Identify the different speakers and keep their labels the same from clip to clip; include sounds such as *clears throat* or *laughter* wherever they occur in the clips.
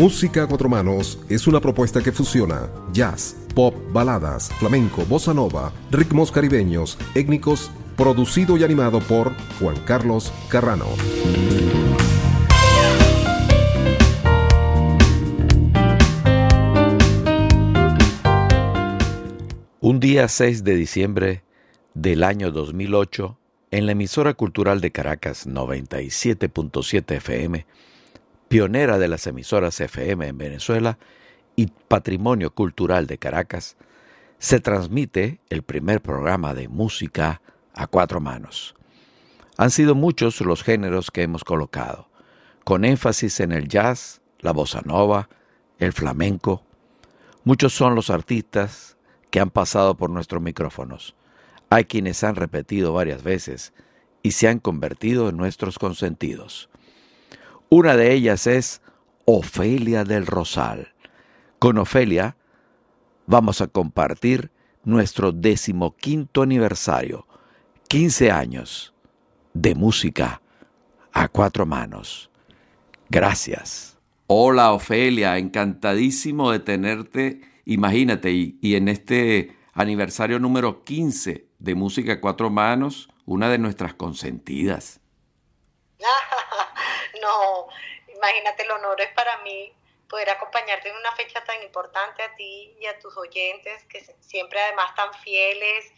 Speaker 1: Música a cuatro manos es una propuesta que fusiona jazz, pop, baladas, flamenco, bossa nova, ritmos caribeños, étnicos, producido y animado por Juan Carlos Carrano.
Speaker 2: Un día 6 de diciembre del año 2008, en la emisora cultural de Caracas 97.7 FM, pionera de las emisoras FM en Venezuela y patrimonio cultural de Caracas, se transmite el primer programa de música a cuatro manos. Han sido muchos los géneros que hemos colocado, con énfasis en el jazz, la bossa nova, el flamenco. Muchos son los artistas que han pasado por nuestros micrófonos. Hay quienes han repetido varias veces y se han convertido en nuestros consentidos. Una de ellas es Ofelia del Rosal. Con Ofelia vamos a compartir nuestro decimoquinto aniversario, 15 años de música a cuatro manos. Gracias. Hola Ofelia, encantadísimo de tenerte Imagínate, y, en este aniversario número 15 de Música a Cuatro Manos, una de nuestras consentidas. *laughs* *laughs*
Speaker 3: no, imagínate, el honor es para mí poder acompañarte en una fecha tan importante a ti y a tus oyentes, que siempre además tan fieles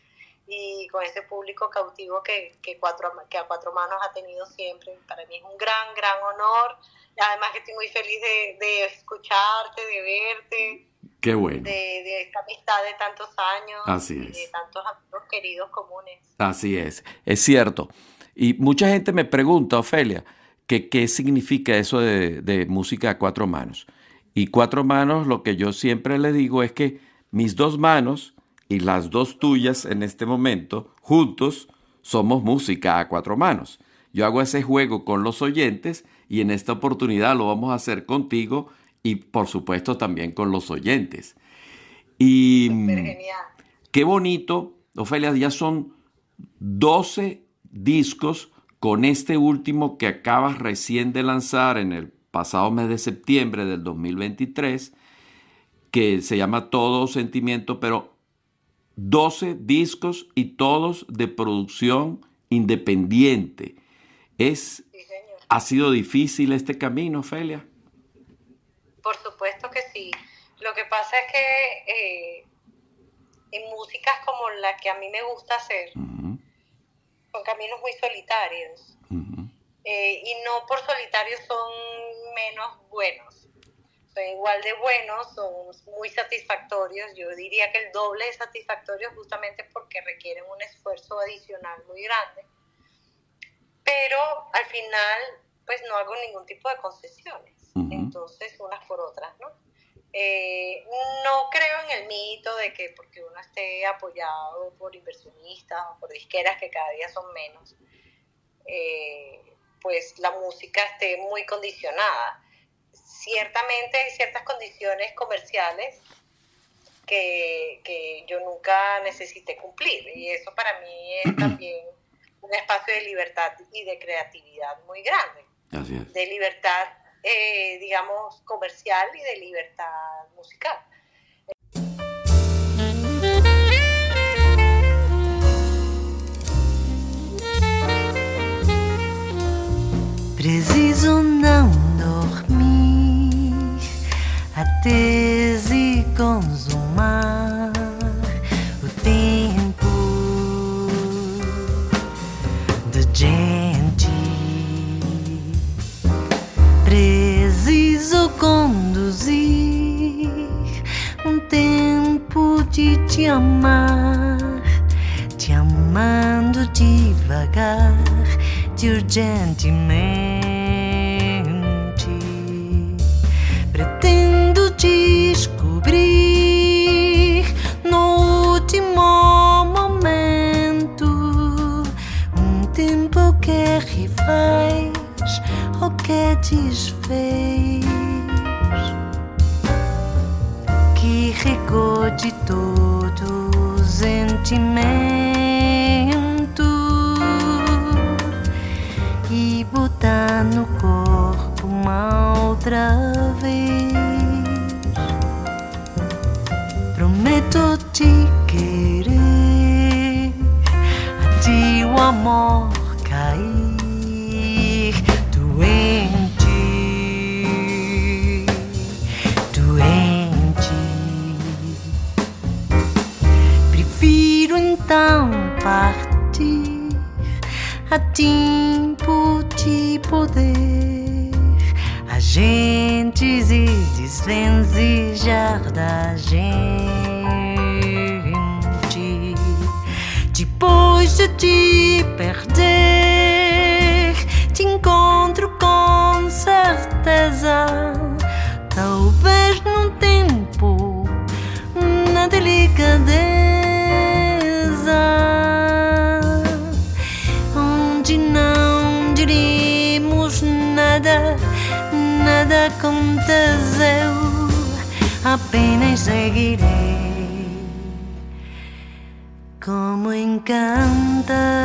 Speaker 3: y con ese público cautivo que, que, cuatro, que a cuatro manos ha tenido siempre. Para mí es un gran, gran honor. Además que estoy muy feliz de, de escucharte, de verte
Speaker 2: Qué bueno.
Speaker 3: De, esta amistad de tantos años.
Speaker 2: Así
Speaker 3: es. de tantos amigos queridos comunes.
Speaker 2: Así es, es cierto. Y mucha gente me pregunta, Ofelia, que qué significa eso de, de música a cuatro manos. Y cuatro manos, lo que yo siempre le digo es que mis dos manos y las dos tuyas en este momento, juntos, somos música a cuatro manos. Yo hago ese juego con los oyentes y en esta oportunidad lo vamos a hacer contigo y por supuesto también con los oyentes. Y qué bonito, Ofelia, ya son 12 discos con este último que acabas recién de lanzar en el pasado mes de septiembre del 2023, que se llama Todo Sentimiento, pero 12 discos y todos de producción independiente. Es, ¿Ha sido difícil este camino, Ofelia?
Speaker 3: Por supuesto que sí. Lo que pasa es que eh, en músicas como la que a mí me gusta hacer, son caminos muy solitarios. Eh, y no por solitarios son menos buenos. Son igual de buenos, son muy satisfactorios. Yo diría que el doble de satisfactorios justamente porque requieren un esfuerzo adicional muy grande. Pero al final, pues no hago ningún tipo de concesiones entonces unas por otras, ¿no? Eh, no creo en el mito de que porque uno esté apoyado por inversionistas o por disqueras que cada día son menos, eh, pues la música esté muy condicionada. Ciertamente hay ciertas condiciones comerciales que, que yo nunca necesité cumplir y eso para mí es *clears throat* también un espacio de libertad y de creatividad muy grande. De libertad eh, digamos, comercial y de libertad musical.
Speaker 4: Apenas seguirei como encantada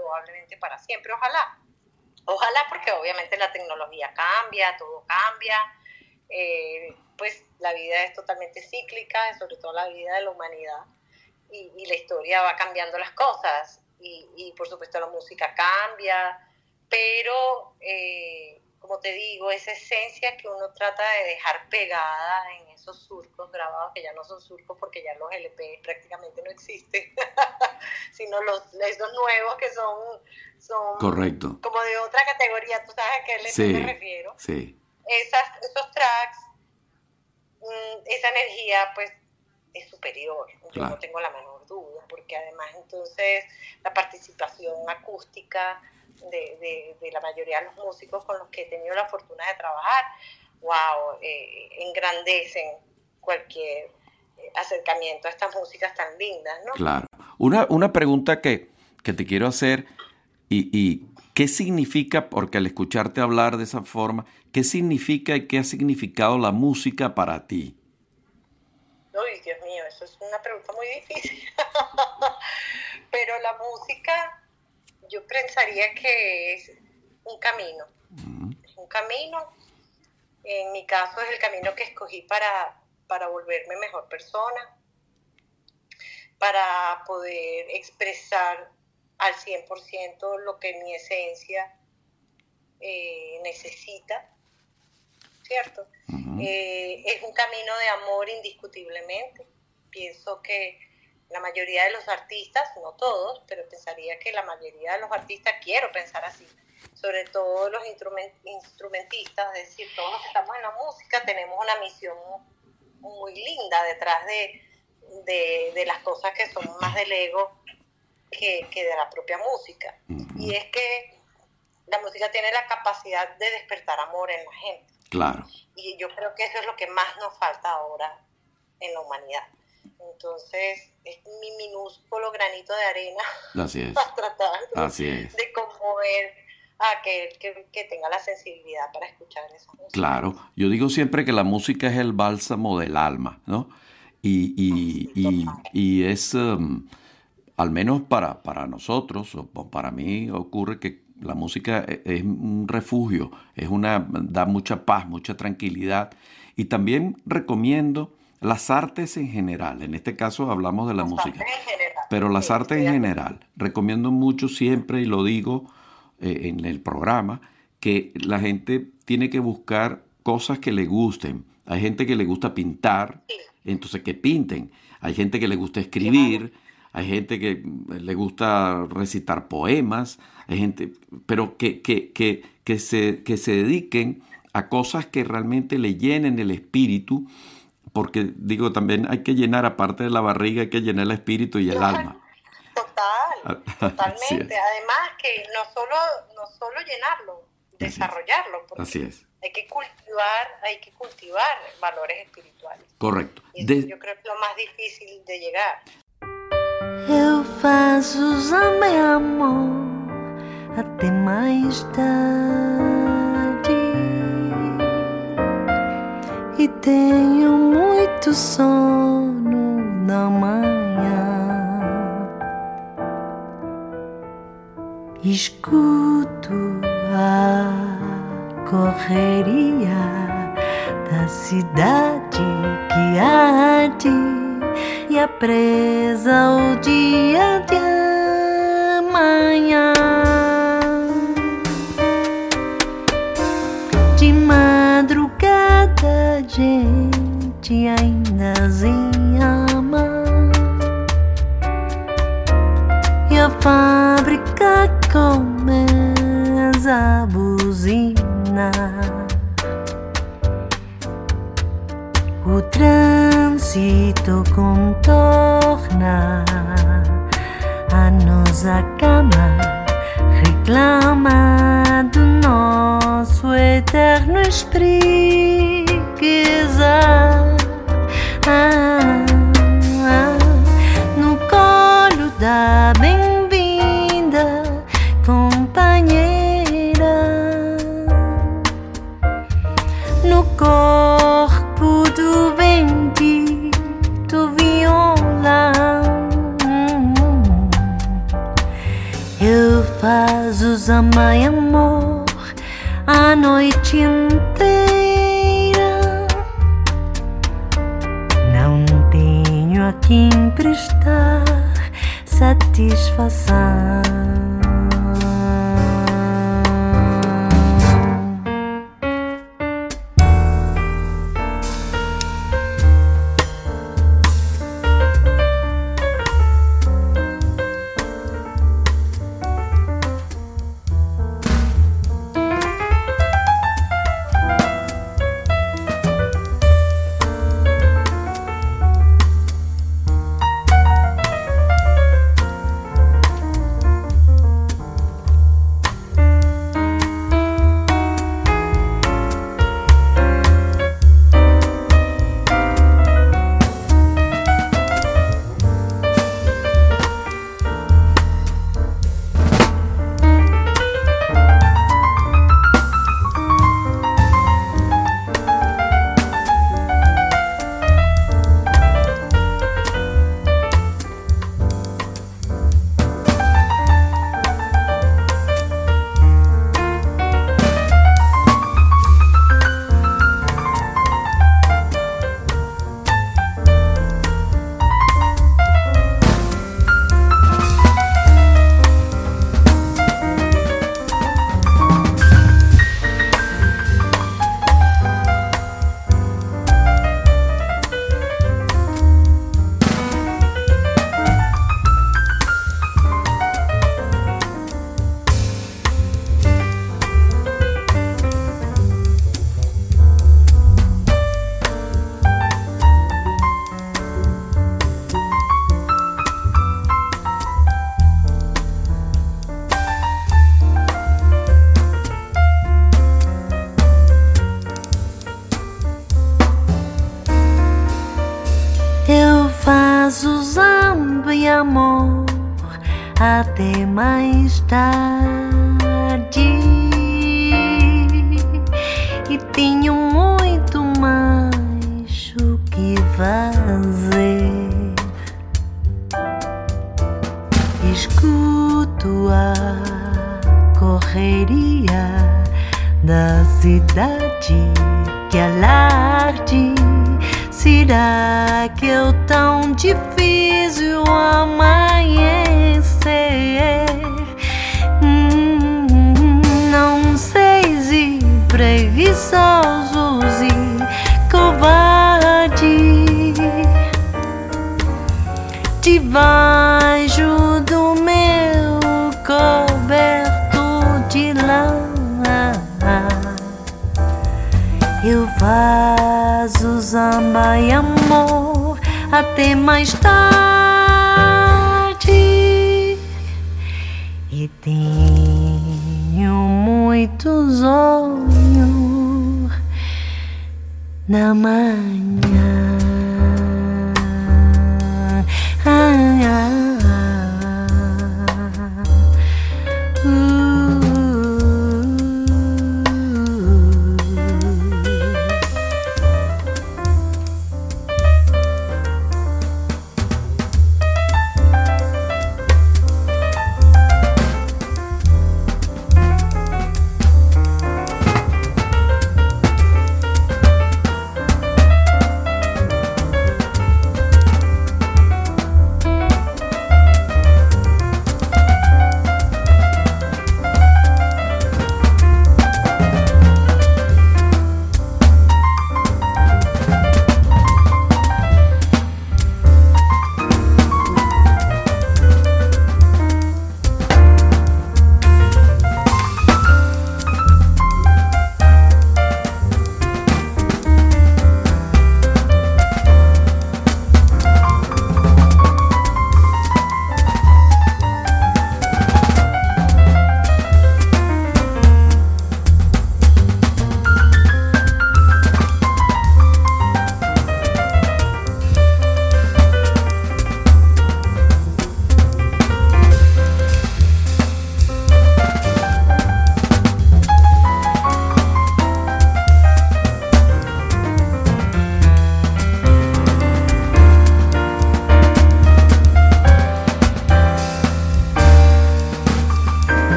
Speaker 3: probablemente para siempre. Ojalá. Ojalá porque obviamente la tecnología cambia, todo cambia. Eh, pues la vida es totalmente cíclica, sobre todo la vida de la humanidad. Y, la historia va cambiando las cosas. Y, por supuesto la música cambia. Pero, eh, como te digo, esa esencia que uno trata de dejar pegada en esos surcos grabados, que ya no son surcos porque ya los LP prácticamente no existen, *laughs* sino los esos nuevos que son, son
Speaker 5: Correcto.
Speaker 3: como de otra categoría, tú sabes a qué LP me refiero.
Speaker 5: Sí.
Speaker 3: Esas, esos tracks, mm, esa energía pues es superior, yo no tengo la menor duda, porque además entonces la participación acústica de, de, la mayoría de los músicos con los que he tenido la fortuna de trabajar, wow, eh, engrandecen cualquier eh, acercamiento a estas músicas tan lindas, ¿no?
Speaker 5: Claro. Una, una pregunta que, que te quiero hacer, y, y, ¿qué significa, porque al escucharte hablar de esa forma, qué significa y qué ha significado la música para ti?
Speaker 3: Uy, Dios mío, eso es una pregunta muy difícil. *laughs* Pero la música, yo pensaría que es un camino. un camino en mi caso es el camino que escogí para, para volverme mejor persona, para poder expresar al 100% lo que mi esencia eh, necesita, ¿cierto? Eh, es un camino de amor indiscutiblemente. Pienso que la mayoría de los artistas, no todos, pero pensaría que la mayoría de los artistas, quiero pensar así, sobre todo los instrumentistas, es decir, todos los que estamos en la música, tenemos una misión muy linda detrás de, de, las cosas que son más del ego que, que de la propia música. Y es que la música tiene la capacidad de despertar amor en la gente.
Speaker 2: Claro.
Speaker 3: Y yo creo que eso es lo que más nos falta ahora en la humanidad. Entonces, es mi minúsculo granito de arena
Speaker 2: Así es. *laughs*
Speaker 3: para tratar
Speaker 2: Así es.
Speaker 3: de conmover a aquel que, que, tenga la sensibilidad para escuchar esa música.
Speaker 2: Claro, yo digo siempre que la música es el bálsamo del alma, ¿no? Y, y, y, y es, um, al menos para, para nosotros, o para mí, ocurre que la música e, es un refugio, es una, da mucha paz, mucha tranquilidad. Y también recomiendo las artes en general. En este caso hablamos de la
Speaker 3: Las
Speaker 2: música.
Speaker 3: artes en general.
Speaker 2: Pero las
Speaker 3: Sí,
Speaker 2: artes en general. Recomiendo mucho siempre, y lo digo eh, en el programa, que la gente tiene que buscar cosas que le gusten. Hay gente que le gusta pintar,
Speaker 3: Sí.
Speaker 2: entonces que pinten. Hay gente que le gusta escribir, hay gente que le gusta recitar poemas, hay gente, pero que, que, que, que, se, que se dediquen a cosas que realmente le llenen el espíritu, porque digo, también hay que llenar, aparte de la barriga, hay que llenar el espíritu y el alma.
Speaker 3: Totalmente. Además que no solo, no solo llenarlo, desarrollarlo, porque
Speaker 2: Así es,
Speaker 3: hay que cultivar, hay que cultivar valores espirituales.
Speaker 2: correcto.
Speaker 3: Y eso
Speaker 2: De-
Speaker 3: yo creo que es lo más difícil de llegar.
Speaker 4: Eu faço e amor até mais tarde e tenho muito sono na manhã. Escuto a correria da cidade que arde e a presa o dia de amanhã. De madrugada, a gente ainda se ama. E a fábrica começa a buzinar. O trânsito contorna a nossa cama, reclama do nosso eterno espreguiçar.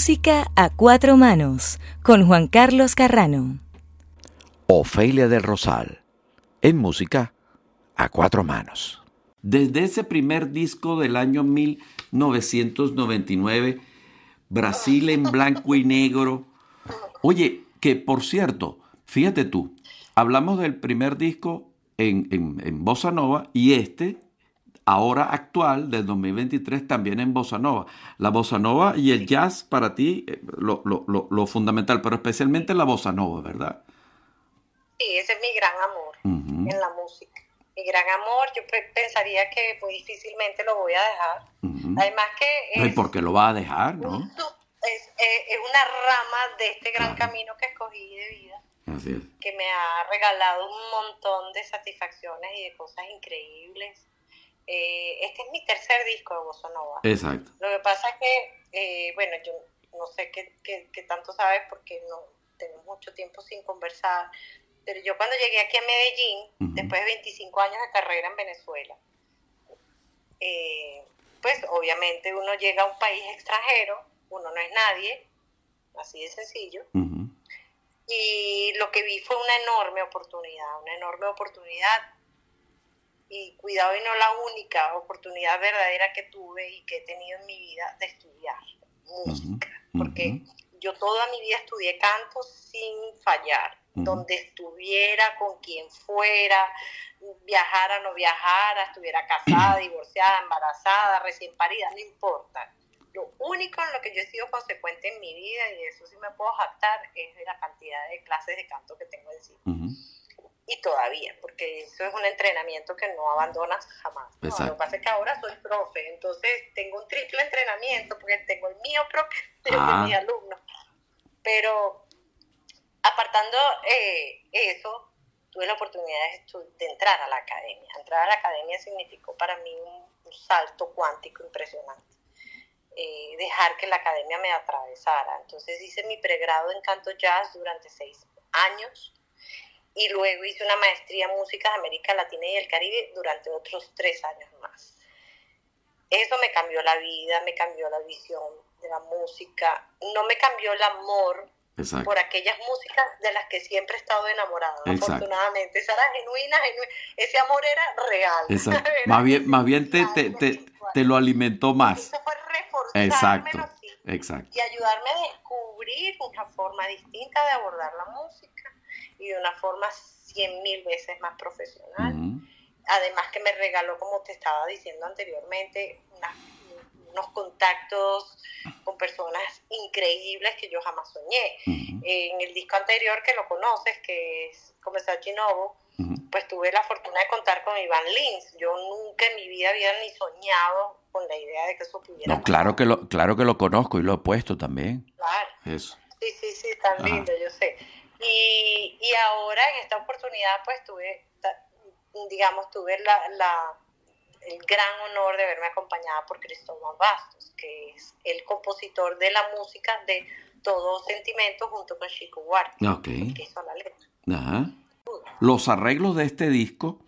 Speaker 6: Música a cuatro manos con Juan Carlos Carrano.
Speaker 5: Ofelia del Rosal, en música a cuatro manos.
Speaker 2: Desde ese primer disco del año 1999, Brasil en blanco y negro. Oye, que por cierto, fíjate tú, hablamos del primer disco en, en, en Bossa Nova y este, ahora actual, del 2023, también en Bossa Nova. La Bossa Nova y el jazz para ti, eh, lo, lo, lo, lo fundamental, pero especialmente la Bossa Nova, ¿verdad?
Speaker 3: Sí, ese es mi gran amor
Speaker 2: Ujú.
Speaker 3: en la música. Mi gran amor, yo pe- pensaría que muy difícilmente lo voy a dejar.
Speaker 2: Ujú.
Speaker 3: Además que
Speaker 2: No, ¿Y
Speaker 3: es,
Speaker 2: por qué lo va a dejar, no? *laughs*
Speaker 3: un es, eh, es una rama de este gran
Speaker 2: Claro.
Speaker 3: camino que escogí de vida,
Speaker 2: Así es.
Speaker 3: que me ha regalado un montón de satisfacciones y de cosas increíbles. Eh, este es mi tercer disco de Bossa Nova.
Speaker 2: Exacto.
Speaker 3: Lo que pasa es que, eh, bueno, yo no sé qué, qué- qué tanto sabes porque no tenemos mucho tiempo sin conversar, pero yo cuando llegué aquí a Medellín,
Speaker 2: Ujú.
Speaker 3: después de 25 años de carrera en Venezuela, eh, pues obviamente uno llega a un país extranjero, uno no es nadie, así de sencillo,
Speaker 2: Ujú.
Speaker 3: y lo que vi fue una enorme oportunidad, una enorme oportunidad y cuidado y no la única oportunidad verdadera que tuve y que he tenido en mi vida de estudiar música, porque yo toda mi vida estudié canto sin fallar, donde estuviera, con quien fuera, viajara, no viajara, estuviera casada, *clears throat* divorciada, embarazada, recién parida, no importa. Lo único en lo que yo he sido consecuente en mi vida, y de eso sí me puedo jactar, es de la cantidad de clases de canto que tengo encima. Y todavía, porque eso es un entrenamiento que no abandonas jamás. ¿no? Lo que pasa es que ahora soy profe, entonces tengo un triple entrenamiento, porque tengo el mío propio *laughs* y
Speaker 2: Ah.
Speaker 3: de mis alumnos. Pero apartando eh, eso, tuve la oportunidad de, entrar a la academia. Entrar a la academia significó para mí un, salto cuántico impresionante. Eh, dejar que la academia me atravesara. Entonces hice mi pregrado en canto jazz durante seis años y luego hice una maestría en música de América Latina y el Caribe durante otros tres años más. Eso me cambió la vida, me cambió la visión de la música, no me cambió el amor por aquellas músicas de las que siempre he estado enamorada, afortunadamente. Esa era genuina, ese amor era real. *laughs*
Speaker 2: más bien, más bien te, te, te, lo alimentó más.
Speaker 3: Eso fue
Speaker 2: Exacto. Exacto.
Speaker 3: Y ayudarme a descubrir una forma distinta de abordar la música y de una forma cien mil veces más profesional. Además que me regaló, como te estaba diciendo anteriormente, unos contactos con personas increíbles que yo jamás soñé. En el disco anterior que lo conoces, que es Comenzar Chinovo, pues tuve la fortuna de contar con Iván Lins. Yo nunca en mi vida había ni soñado con la idea de que eso pudiera
Speaker 2: No, claro que lo, claro que lo conozco y lo he puesto también.
Speaker 3: Claro.
Speaker 2: Eso.
Speaker 3: Sí, sí, sí, tan lindo, yo sé. Y, y ahora en esta oportunidad pues tuve, digamos, tuve la, la, el gran honor de verme acompañada por Cristóbal Bastos, que es el compositor de la música de Todo Sentimiento junto con Chico Huarte,
Speaker 2: okay.
Speaker 3: que hizo la letra.
Speaker 2: Ajá. Los arreglos de este disco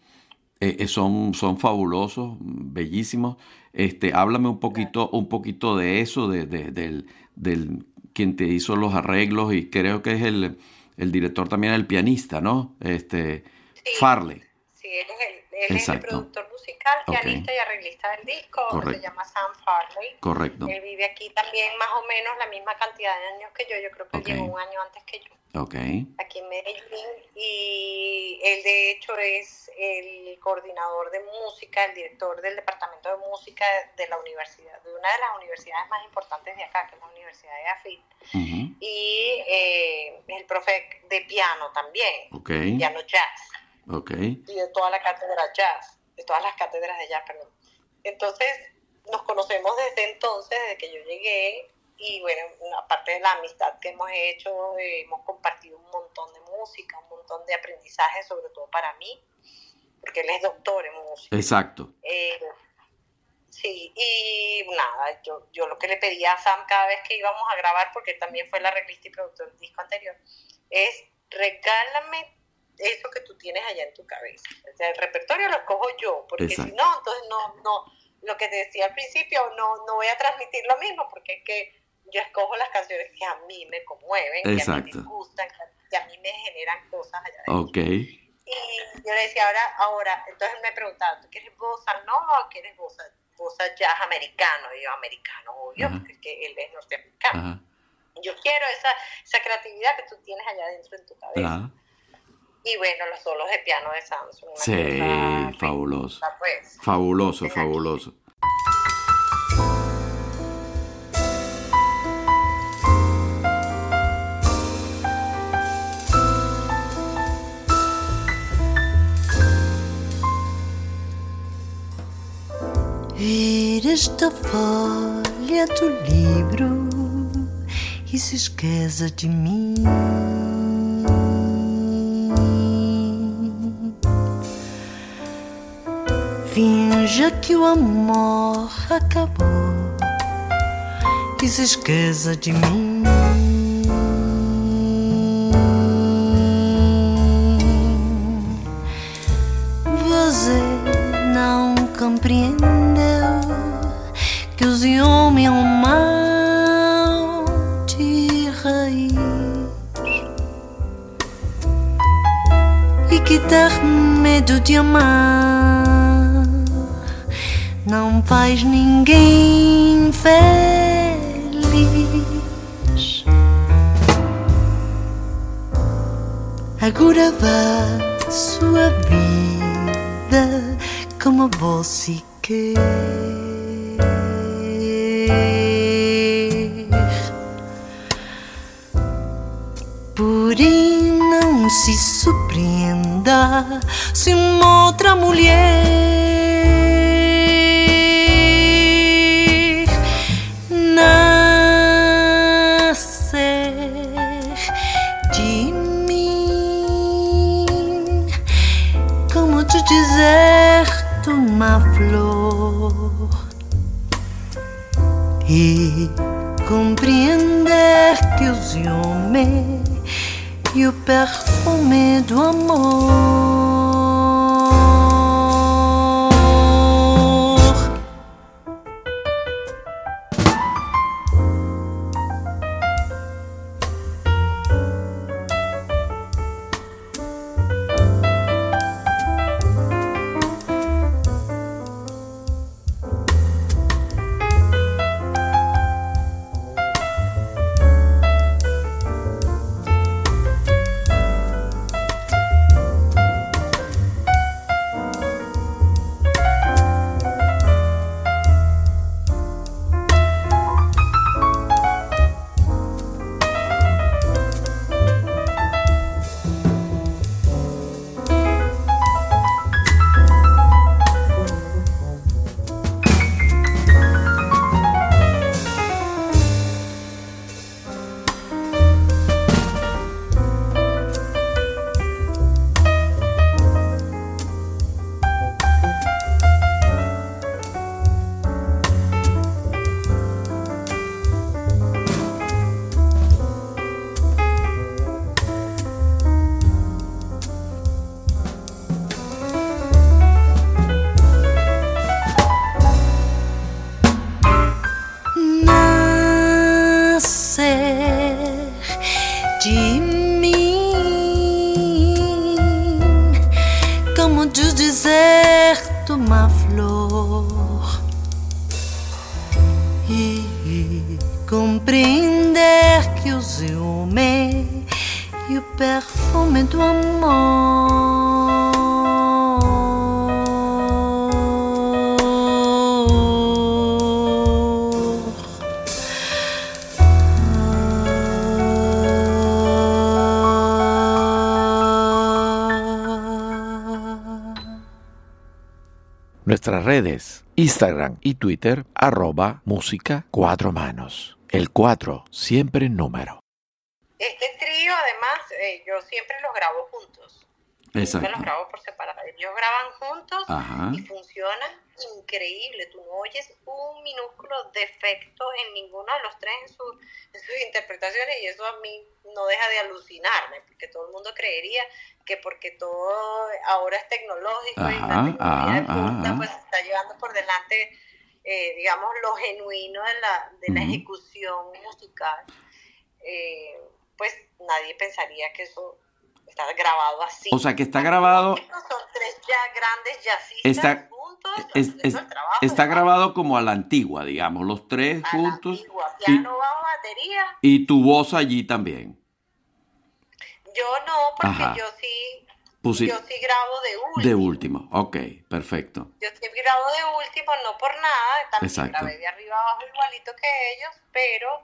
Speaker 2: eh, eh, son, son fabulosos, bellísimos. Este, háblame un poquito, un poquito de eso, de, del, del quien te hizo los arreglos y creo que es el, el director también, el pianista, ¿no? Este, Farley.
Speaker 3: Sí, él es el, productor musical, pianista y arreglista del disco, se llama Sam Farley.
Speaker 2: Correcto.
Speaker 3: Él vive aquí también más o menos la misma cantidad de años que yo, yo creo que llegó un año antes que yo.
Speaker 2: Okay.
Speaker 3: Aquí en Medellín y él de hecho es el coordinador de música, el director del departamento de música de la universidad, de una de las universidades más importantes de acá, que es la Universidad de AFIT, y eh, el profe de piano también,
Speaker 2: okay.
Speaker 3: piano jazz,
Speaker 2: okay.
Speaker 3: y de toda la cátedra jazz, de todas las cátedras de jazz, perdón. Entonces nos conocemos desde entonces, desde que yo llegué, y bueno, aparte de la amistad que hemos hecho, eh, hemos compartido un montón de música, un montón de aprendizaje, sobre todo para mí, porque él es doctor en música.
Speaker 2: Exacto.
Speaker 3: Eh, sí, y nada, yo, yo lo que le pedía a Sam cada vez que íbamos a grabar, porque también fue la arreglista y productor del disco anterior, es regálame eso que tú tienes allá en tu cabeza. O sea, el repertorio lo escojo yo, porque si no, entonces no, no, lo que te decía al principio, no, no voy a transmitir lo mismo, porque es que yo escojo las canciones que a mí me conmueven, que a mí me gustan, que a mí me generan cosas allá adentro.
Speaker 2: Ok.
Speaker 3: Y yo le decía, ahora, ahora, entonces me preguntaba, ¿tú quieres bossa no quieres bossa, bossa jazz americano? Y yo, americano, obvio, porque él es norteamericano. Yo quiero esa, esa creatividad que tú tienes allá adentro en tu cabeza. Y bueno, los solos de piano de Samsung.
Speaker 2: Sí, fabuloso.
Speaker 3: Pues,
Speaker 2: fabuloso, fabuloso.
Speaker 4: Vira esta folha do livro e se esqueça de mim. Finja que o amor acabou e se esqueça de mim. Você não compreende que o homem é um mal de raiz e que ter medo de amar não faz ninguém feliz. Agora vá sua vida como você quer. Porém, não se surpreenda se uma outra mulher e o perfume do amor
Speaker 5: Nuestras redes, Instagram y Twitter, arroba música cuatro manos. El cuatro, siempre en número.
Speaker 3: Este trío, además, eh, yo siempre los grabo juntos.
Speaker 2: Exacto.
Speaker 3: Los grabo por separado. Ellos graban juntos y funcionan increíble. Tú no oyes un minúsculo defecto en ninguno de los tres en, sus interpretaciones y eso a mí no deja de alucinarme, porque todo el mundo creería que porque todo ahora es tecnológico y la tecnología pues está llevando por delante, eh, digamos, lo genuino de la, de la ejecución musical, eh, pues nadie pensaría que eso está grabado así.
Speaker 2: O sea, que está grabado...
Speaker 3: Son tres ya grandes jazzistas
Speaker 2: está grabado como a la antigua, digamos, los tres juntos.
Speaker 3: antigua, piano, bajo, batería.
Speaker 2: Y tu voz allí también.
Speaker 3: Yo no, porque yo sí, yo sí grabo de último.
Speaker 2: De último, ok, perfecto.
Speaker 3: Yo sí grabo de último, no por nada, también Exacto. grabé de arriba abajo igualito que ellos, pero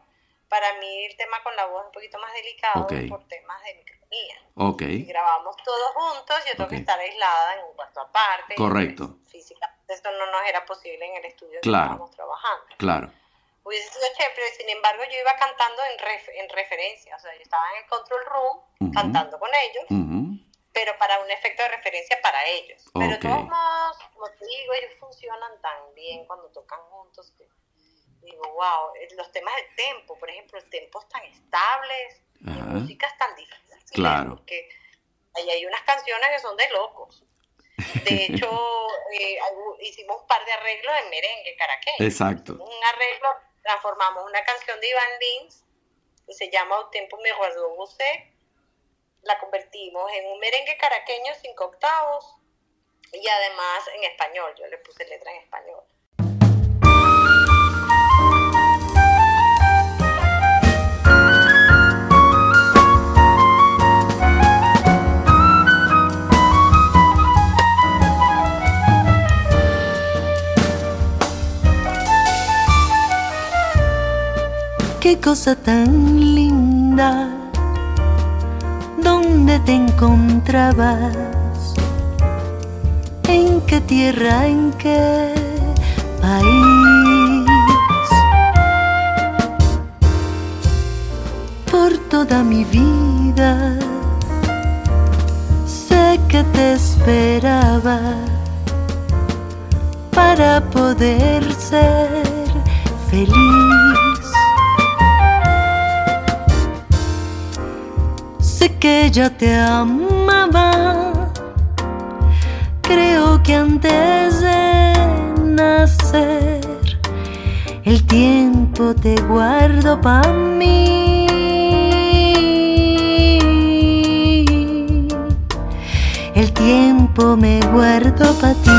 Speaker 3: para mí el tema con la voz es un poquito más delicado por temas de microfonía.
Speaker 2: Ok.
Speaker 3: Si grabamos todos juntos, yo tengo que estar aislada en un cuarto aparte.
Speaker 2: Correcto.
Speaker 3: Pues, físicamente esto no nos era posible en el estudio
Speaker 2: claro.
Speaker 3: que estábamos trabajando.
Speaker 2: Claro.
Speaker 3: Hubiese sido chévere, sin embargo yo iba cantando en, en referencia, o sea, yo estaba en el control room cantando con ellos, pero para un efecto de referencia para ellos. Pero todos modos, como te digo, ellos funcionan tan bien cuando tocan juntos que digo, wow, eh, los temas del tempo, por ejemplo, el tempo tan estables, Ajá. músicas tan difíciles,
Speaker 2: claro.
Speaker 3: porque ahí hay unas canciones que son de locos. De *laughs* hecho, eh, hicimos un par de arreglos en merengue caraqueño.
Speaker 2: Exacto.
Speaker 3: Un arreglo, transformamos una canción de Iván Lins, que se llama Un tiempo me guardó la convertimos en un merengue caraqueño cinco octavos y además en español, yo le puse letra en español.
Speaker 4: Qué cosa tan linda, ¿dónde te encontrabas? ¿En qué tierra, en qué país? Por toda mi vida sé que te esperaba para poder ser feliz. Que ya te amaba, creo que antes de nacer el tiempo te guardo para mí. el tiempo me guardo para ti.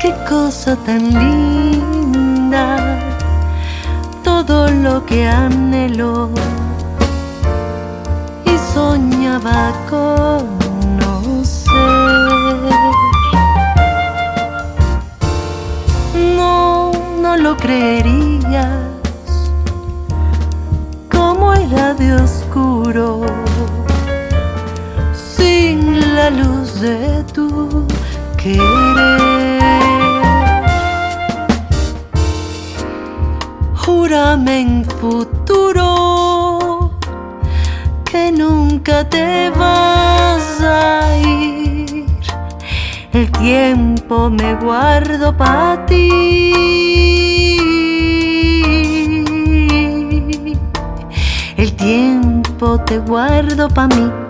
Speaker 4: Qué cosa tan linda, todo lo que anhelo y soñaba conocer. No, no lo creería de oscuro, sin la luz de tu querer. En futuro que nunca te vas a ir. El tiempo me guardo para ti. tiempo te guardo pa' mí.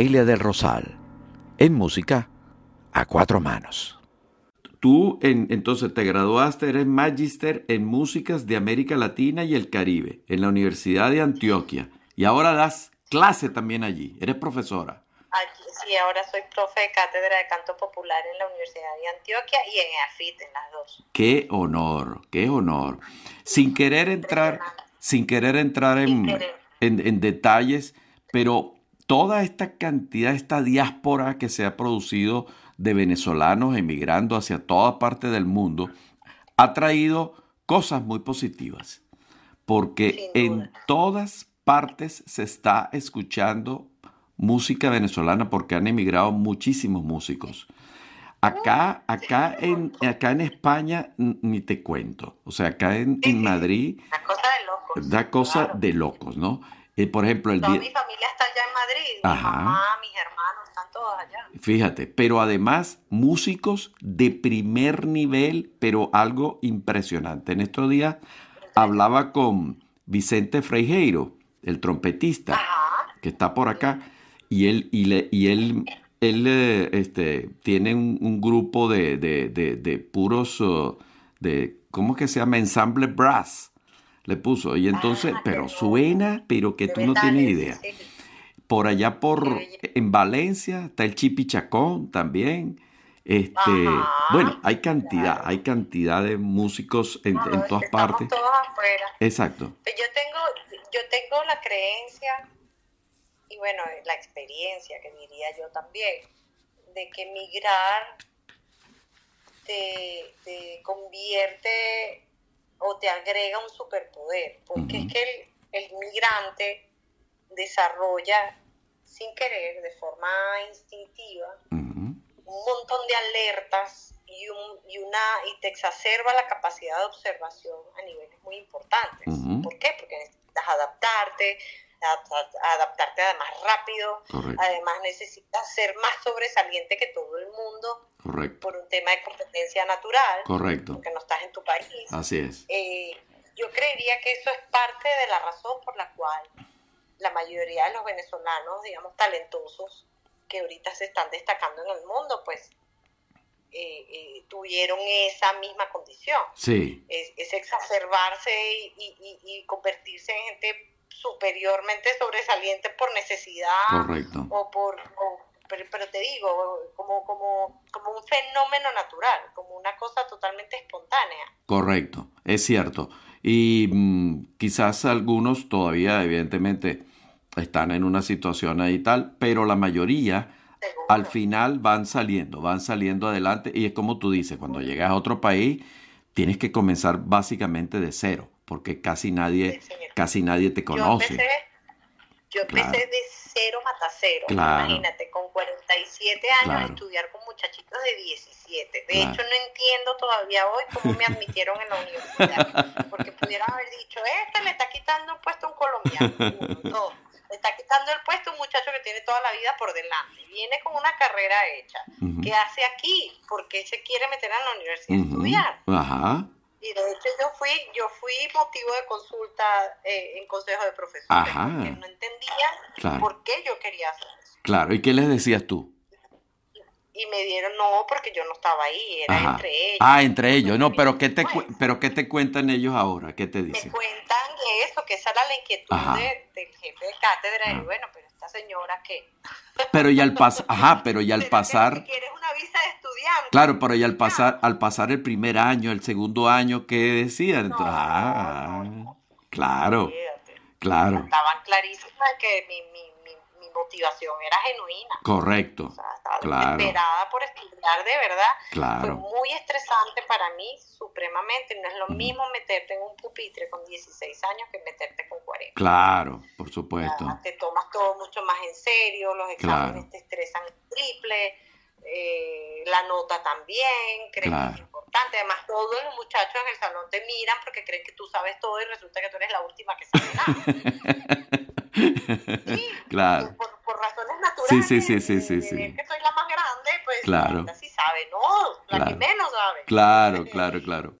Speaker 5: Ofelia del Rosal, en música a cuatro manos.
Speaker 2: tú en, entonces te graduaste, eres Magister en Músicas de América Latina y el Caribe en la Universidad de Antioquia. Y ahora das clase también allí, eres profesora.
Speaker 3: sí, ahora soy profe de cátedra de canto popular en la Universidad de Antioquia y en EAFIT, en las dos.
Speaker 2: Qué honor, qué honor. Sin querer entrar, sin querer entrar en, en, en detalles, pero toda esta cantidad, esta diáspora que se ha producido de venezolanos emigrando hacia toda parte del mundo, ha traído cosas muy positivas, porque en todas partes se está escuchando música venezolana porque han emigrado muchísimos músicos. Acá, acá en, acá en España ni te cuento. O sea, acá en, Madrid.
Speaker 3: Da cosa de locos.
Speaker 2: Da cosa de locos, ¿no? Eh, por ejemplo, el
Speaker 3: Toda mi familia está allá Mi mamá, mis hermanos, están todos allá.
Speaker 2: Fíjate, pero además músicos de primer nivel, pero algo impresionante. En estos días hablaba con Vicente Freijeiro, el trompetista, que está por acá, y él, y, le, y él, él eh, este, tiene un, grupo de, de, de, puros, uh, de, ¿cómo que se llama? Ensemble Brass le puso. Y entonces, ah, pero suena, pero que tú no tienes idea. Por allá por en Valencia está el Chipichacón también. Este, bueno, hay cantidad, hay cantidad de músicos en, todas partes.
Speaker 3: Todos afuera.
Speaker 2: Exacto.
Speaker 3: Yo tengo, yo tengo la creencia y bueno, la experiencia que diría yo también de que migrar te convierte o te agrega un superpoder, porque es que el, migrante desarrolla sin querer, de forma instintiva, un montón de alertas y, un, y, una, y te exacerba la capacidad de observación a niveles muy importantes. ¿Por qué? Porque necesitas adaptarte, adaptarte además rápido, además necesitas ser más sobresaliente que todo el mundo por un tema de competencia natural,
Speaker 2: Correcto.
Speaker 3: porque no estás en tu país.
Speaker 2: Así es.
Speaker 3: Eh, yo creería que eso es parte de la razón por la cual la mayoría de los venezolanos, digamos, talentosos, que ahorita se están destacando en el mundo, pues eh, eh, tuvieron esa misma condición.
Speaker 2: Sí.
Speaker 3: Es, exacerbarse y, y, convertirse en gente superiormente sobresaliente por necesidad
Speaker 2: Correcto.
Speaker 3: o por... pero, pero, te digo, como, como, como un fenómeno natural, como una cosa totalmente espontánea.
Speaker 2: Correcto, es cierto. Y mm, quizás algunos todavía, evidentemente, están en una situación ahí tal, pero la mayoría al final van saliendo, van saliendo adelante. Y es como tú dices, cuando llegas a otro país, tienes que comenzar básicamente de cero porque casi nadie, casi nadie te conoce.
Speaker 3: Yo empecé, de cero mata cero. Imagínate, con 47 años estudiar con muchachitos de 17. De hecho, no entiendo todavía hoy cómo me admitieron en la universidad. Porque pudieran haber dicho, este le está quitando un puesto a un colombiano. No, le está quitando el puesto a un muchacho que tiene toda la vida por delante. Viene con una carrera hecha. ¿Qué hace aquí? Porque se quiere meter a la universidad a estudiar.
Speaker 2: Ajá.
Speaker 3: Y de hecho yo fui, yo fui motivo de consulta eh, en consejo de profesores, Ajá. porque no entendía por qué yo quería hacer eso.
Speaker 2: Claro, ¿y qué les decías tú?
Speaker 3: Y me dieron, no, porque yo no estaba ahí, era entre ellos.
Speaker 2: Ah, entre ellos, no, pero ¿qué, te, pero ¿qué te cuentan ellos ahora? ¿Qué te dicen?
Speaker 3: Me cuentan eso, que esa era la inquietud del jefe de cátedra, y bueno, pero esta señora que...
Speaker 2: Pero y al pasar, *laughs* ajá, pero y al pasar...
Speaker 3: quieres una visa de estudiante.
Speaker 2: Claro, pero y al pasar, al pasar el primer año, el segundo año, ¿qué decían? ah, claro, claro.
Speaker 3: Estaban clarísimas que mi, mi motivación era genuina.
Speaker 2: Correcto.
Speaker 3: O sea, estaba desesperada por estudiar de verdad.
Speaker 2: Claro.
Speaker 3: Fue muy estresante para mí, supremamente. No es lo mismo meterte en un pupitre con 16 años que meterte con 40.
Speaker 2: Claro, por supuesto.
Speaker 3: te tomas todo mucho más en serio, los exámenes te estresan triple, eh, la nota también, creen que es importante. Además, todos los muchachos en el salón te miran porque creen que tú sabes todo y resulta que tú eres la última que sabe nada. *laughs* Sí,
Speaker 2: claro.
Speaker 3: Por, naturales.
Speaker 2: Sí, sí, sí, sí, sí.
Speaker 3: que soy la más grande, pues
Speaker 2: claro.
Speaker 3: sí sabe, no, la que menos sabe.
Speaker 2: Claro, claro, claro.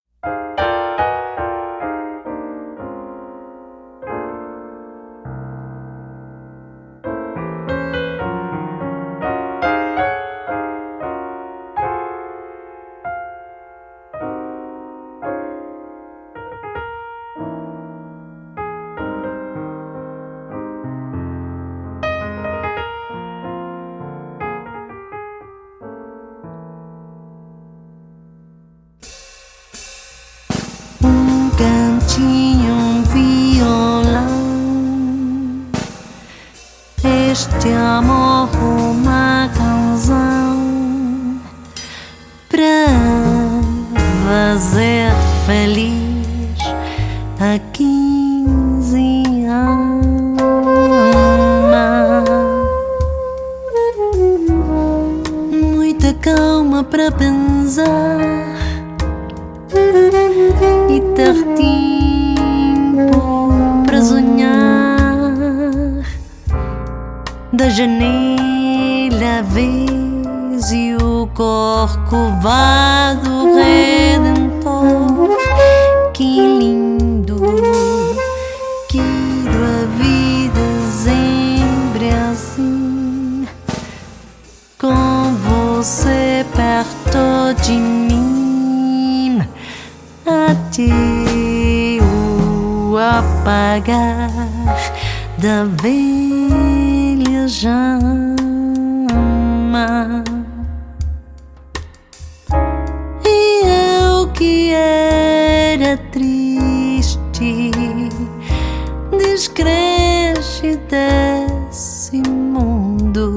Speaker 4: Descresce desse mundo.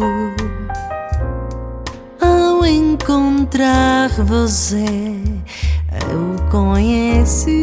Speaker 4: Ao encontrar você, eu conheci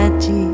Speaker 3: saudade.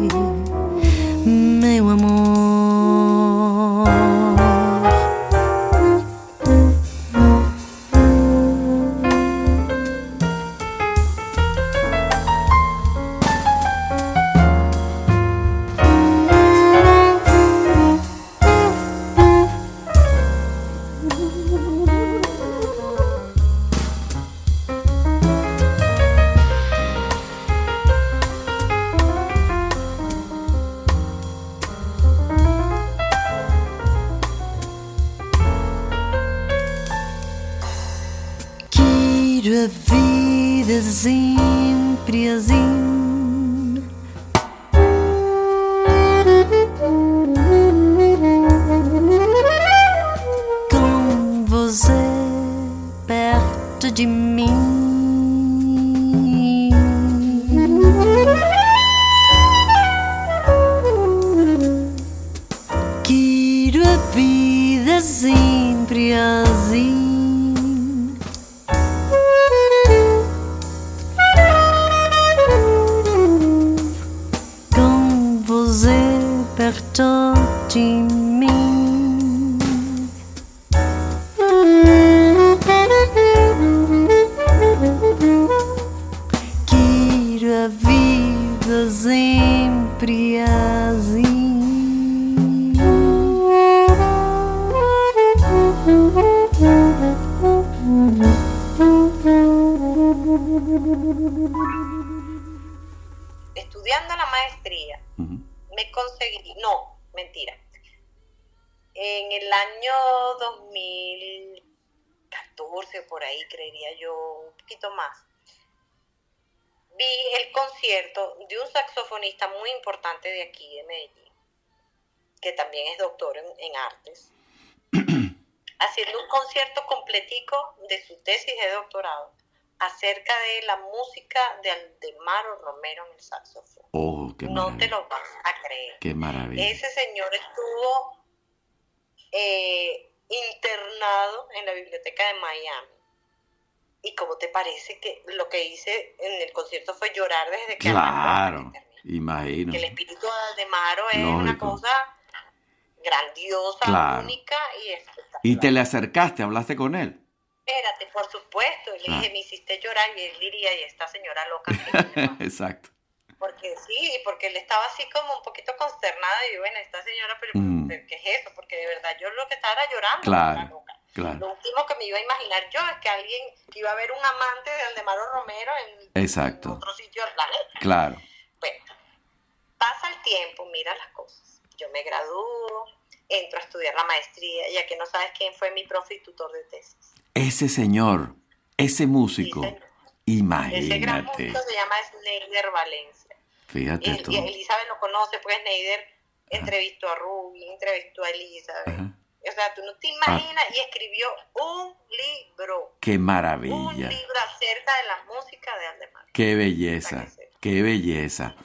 Speaker 3: El año 2014 por ahí, creería yo, un poquito más, vi el concierto de un saxofonista muy importante de aquí, de Medellín, que también es doctor en, artes, *clears throat* haciendo un concierto completico de su tesis de doctorado acerca de la música de Aldemaro Romero en el saxofón.
Speaker 4: Oh,
Speaker 3: no te lo vas a creer.
Speaker 4: Qué maravilla.
Speaker 3: Ese señor estuvo eh, internado en la biblioteca de Miami. ¿Y cómo te parece que lo que hice en el concierto fue llorar desde que...
Speaker 4: Claro, imagino.
Speaker 3: Que el espíritu de Aldemaro es una cosa grandiosa, única y espectacular.
Speaker 4: ¿Y te le acercaste, hablaste con él?
Speaker 3: Espérate, por supuesto. Le dije, me hiciste llorar y él diría, y esta señora loca. *laughs*
Speaker 4: Exacto.
Speaker 3: Porque sí, porque él estaba así como un poquito consternada y bueno, esta señora, pero
Speaker 4: Mm.
Speaker 3: ¿qué es eso? Porque de verdad yo lo que estaba era llorando.
Speaker 4: Claro, claro.
Speaker 3: Lo último que me iba a imaginar yo es que alguien que iba a ver un amante de Aldemaro Romero en,
Speaker 4: Exacto.
Speaker 3: en otro sitio del planeta.
Speaker 4: Claro.
Speaker 3: Bueno, pasa el tiempo, mira las cosas. Yo me gradúo, entro a estudiar la maestría, ya que no sabes quién fue mi profe y tutor de tesis.
Speaker 4: Ese señor, ese músico,
Speaker 3: Sí, señor. Ese gran
Speaker 4: imagínate.
Speaker 3: músico se llama Sneider Valencia.
Speaker 4: Fíjate
Speaker 3: Y,
Speaker 4: tú.
Speaker 3: y Elizabeth lo conoce, pues Sneider entrevistó a Ruby, entrevistó a Elizabeth.
Speaker 4: Ajá.
Speaker 3: O sea, tú no te imaginas, y escribió un libro,
Speaker 4: Qué
Speaker 3: un
Speaker 4: maravilla.
Speaker 3: libro acerca de la música de Aldemar.
Speaker 4: Qué belleza. Qué belleza.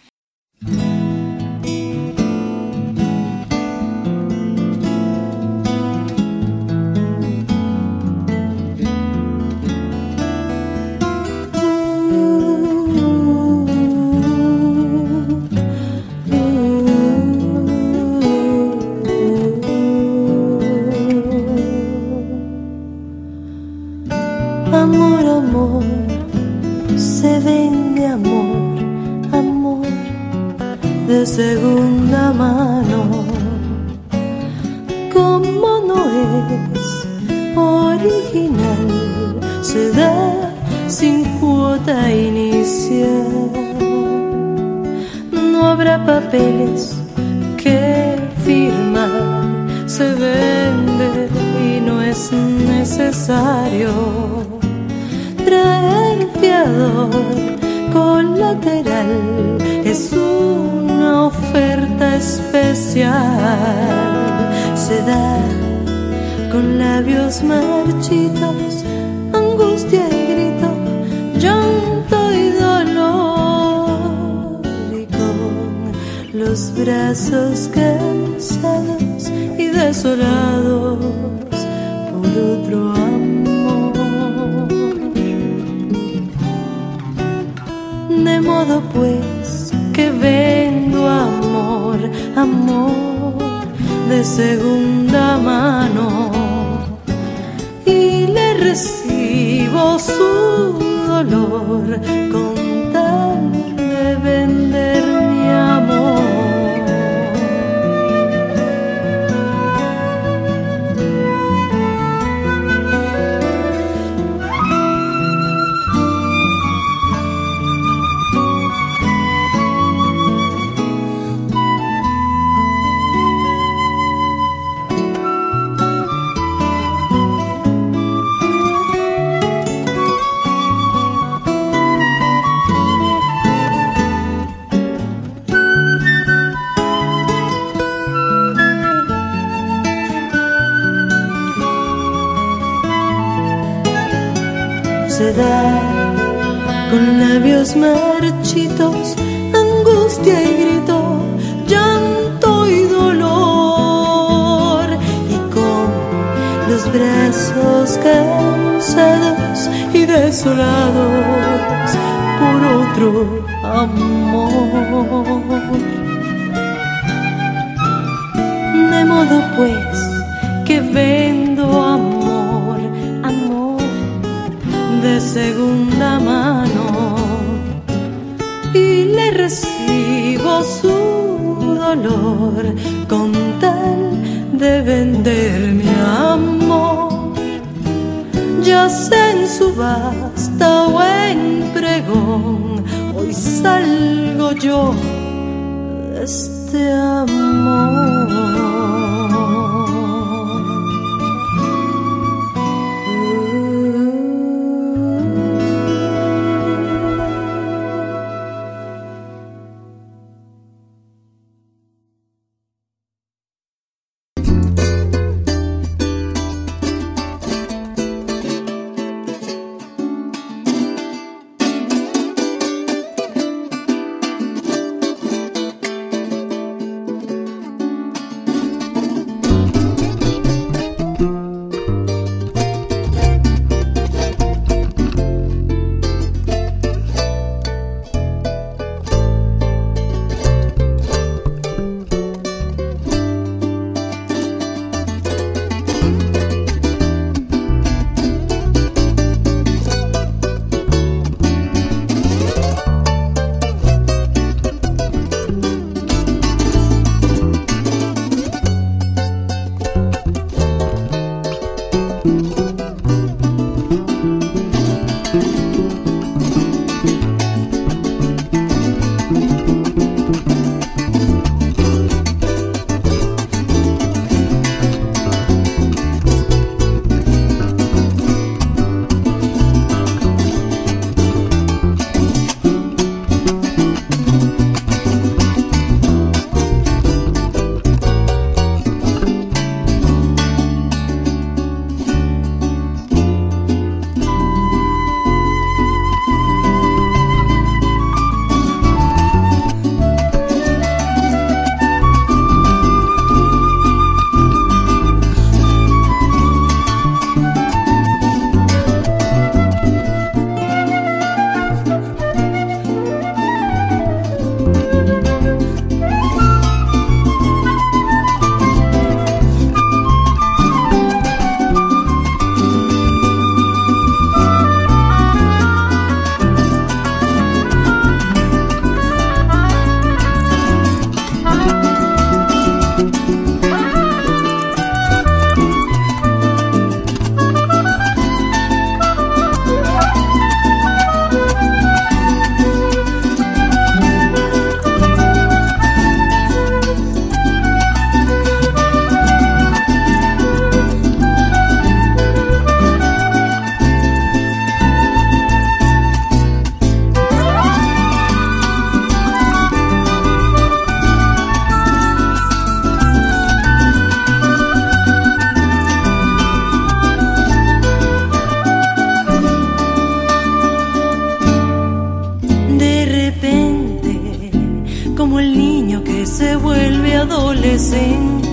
Speaker 7: Con labios marchitos, angustia y grito, llanto y dolor, y con los brazos cansados y desolados por otro amor. De modo pues que vendo segunda mano y le recibo su dolor con tal de vender mi amor. Ya sea en subasta o en pregón, hoy salgo
Speaker 4: yo de este amor. kissing.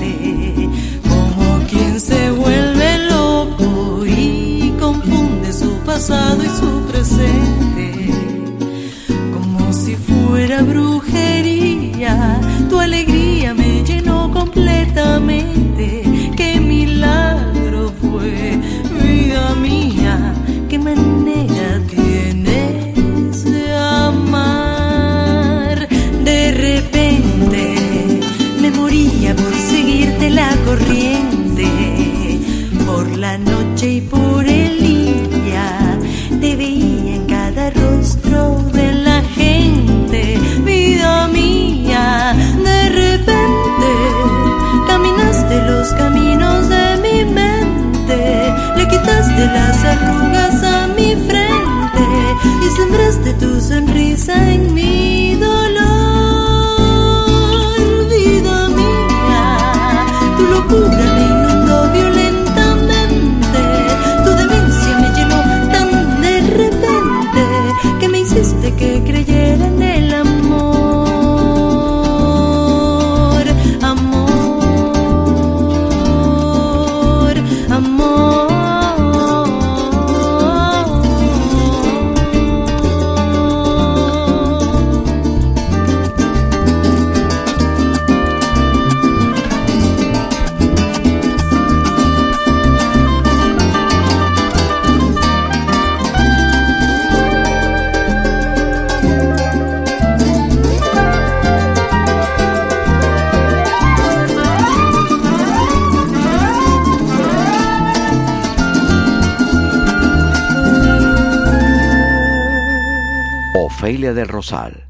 Speaker 5: Del Rosal,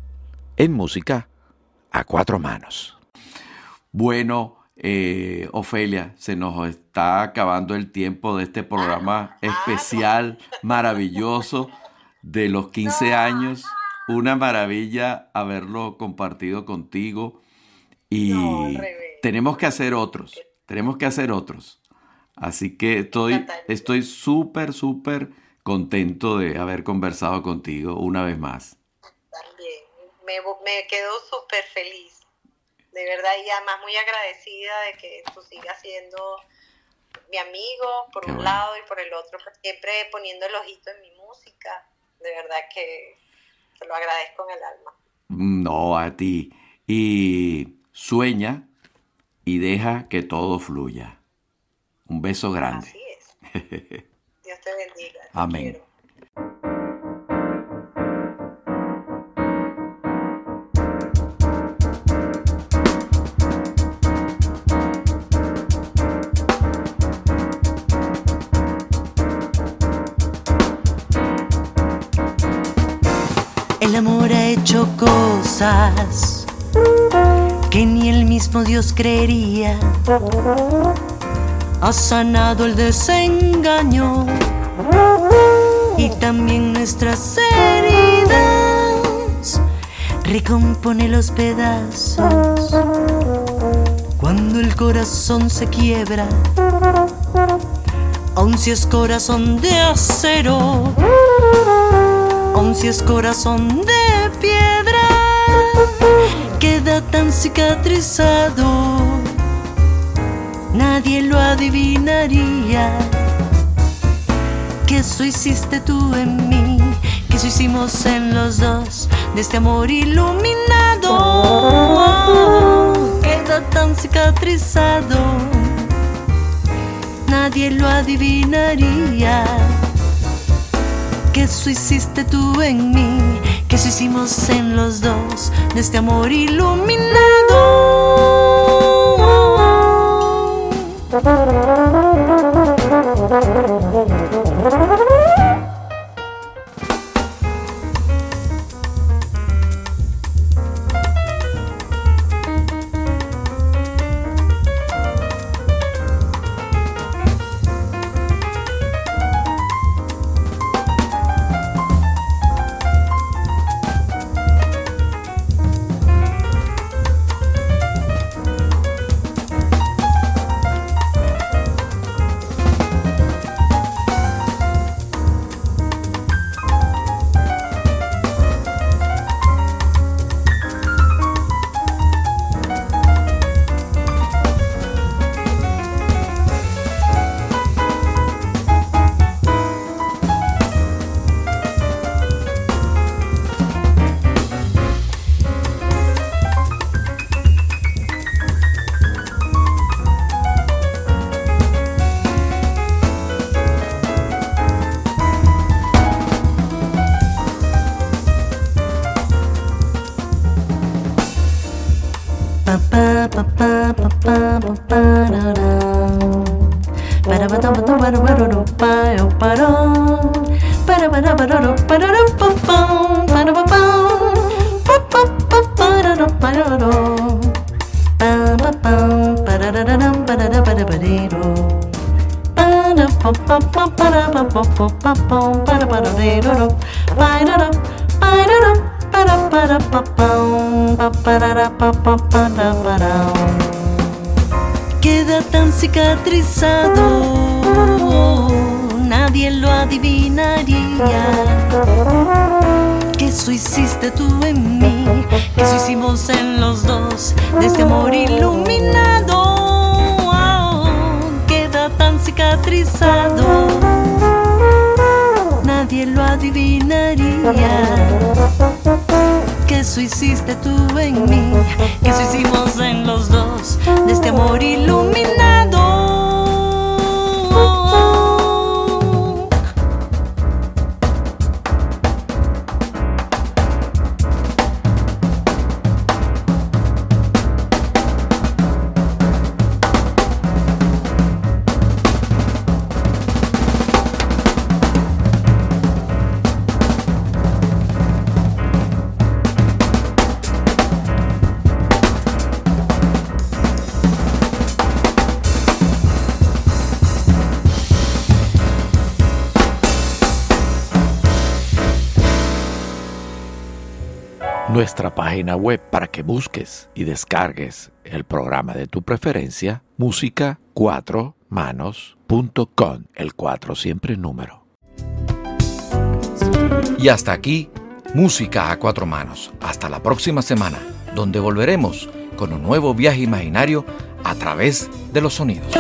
Speaker 5: en música a cuatro manos.
Speaker 2: Bueno, eh, Ofelia, se nos está acabando el tiempo de este programa
Speaker 3: Ah,
Speaker 2: especial, maravilloso, de los 15 años. Una maravilla haberlo compartido contigo y tenemos que hacer otros, tenemos que hacer otros. Así que estoy estoy súper, súper contento de haber conversado contigo una vez más.
Speaker 3: Me, me quedo súper feliz. De verdad, y además muy agradecida de que tú sigas siendo mi amigo por
Speaker 2: Qué
Speaker 3: un
Speaker 2: bueno.
Speaker 3: lado y por el otro, pues, siempre poniendo el ojito en mi música. De verdad que te lo agradezco en el alma.
Speaker 2: No, a ti. Y sueña y deja que todo fluya. Un beso grande.
Speaker 3: Así es. *laughs* Dios te bendiga. te
Speaker 2: Amén.
Speaker 3: quiero.
Speaker 4: Amor ha hecho cosas que ni el mismo Dios creería. Ha sanado el desengaño y también nuestras heridas. Recompone los pedazos cuando el corazón se quiebra. Aun si es corazón de acero si es corazón de piedra, queda tan cicatrizado, nadie lo adivinaría. Que eso hiciste tú en mí, que eso hicimos en los dos, de este amor iluminado. Queda tan cicatrizado, nadie lo adivinaría que eso hiciste tú en mí, que eso hicimos en los dos, de este amor iluminado. *laughs* tú en mí, que eso hicimos en los dos, de este amor iluminado. Queda tan cicatrizado, nadie lo adivinaría que eso hiciste tú en mí, que eso hicimos en los dos, de este amor iluminado.
Speaker 2: Página web para que busques y descargues el programa de tu preferencia, música 4manos.com, el 4 siempre número.
Speaker 8: Y hasta aquí, música a cuatro manos. Hasta la próxima semana, donde volveremos con un nuevo viaje imaginario a través de los sonidos.